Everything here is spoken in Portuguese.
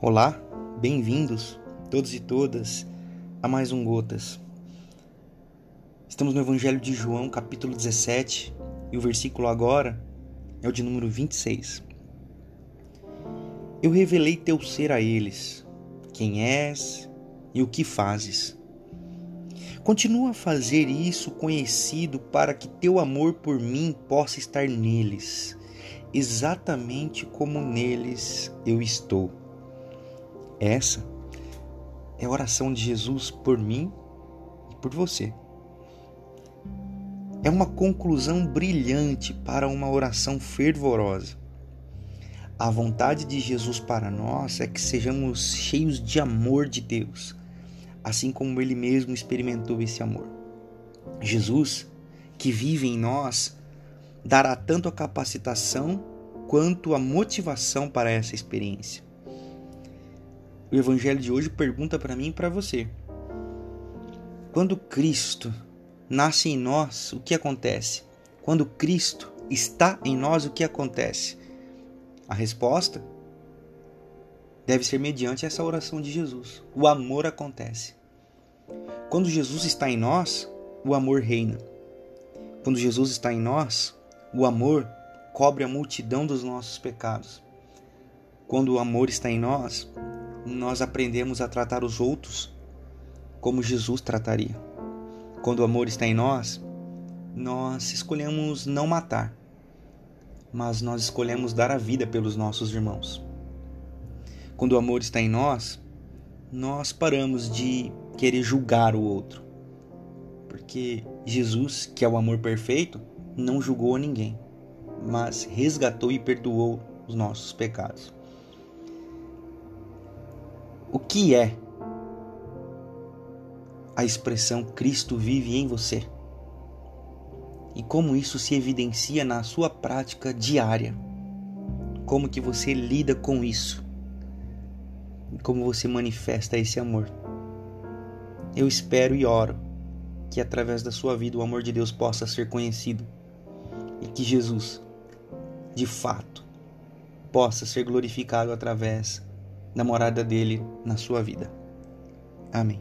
Olá, bem-vindos, todos e todas, a mais um Gotas. Estamos no Evangelho de João, capítulo 17, e o versículo agora é o de número 26. Eu revelei teu ser a eles, quem és e o que fazes. Continua a fazer isso conhecido para que teu amor por mim possa estar neles, exatamente como neles eu estou. Essa é a oração de Jesus por mim e por você. É uma conclusão brilhante para uma oração fervorosa. A vontade de Jesus para nós é que sejamos cheios de amor de Deus, assim como ele mesmo experimentou esse amor. Jesus, que vive em nós, dará tanto a capacitação quanto a motivação para essa experiência. O evangelho de hoje pergunta para mim e para você: quando Cristo nasce em nós, o que acontece? Quando Cristo está em nós, o que acontece? A resposta deve ser mediante essa oração de Jesus. O amor acontece. Quando Jesus está em nós, o amor reina. Quando Jesus está em nós, o amor cobre a multidão dos nossos pecados. Quando o amor está em nós, nós aprendemos a tratar os outros como Jesus trataria. Quando o amor está em nós, nós escolhemos não matar, mas nós escolhemos dar a vida pelos nossos irmãos. Quando o amor está em nós, nós paramos de querer julgar o outro, porque Jesus, que é o amor perfeito, não julgou ninguém, mas resgatou e perdoou os nossos pecados o que é a expressão Cristo vive em você e como isso se evidencia na sua prática diária. Como que você lida com isso? E como você manifesta esse amor? Eu espero e oro que através da sua vida o amor de Deus possa ser conhecido e que Jesus, de fato, possa ser glorificado através da morada dele na sua vida. Amém.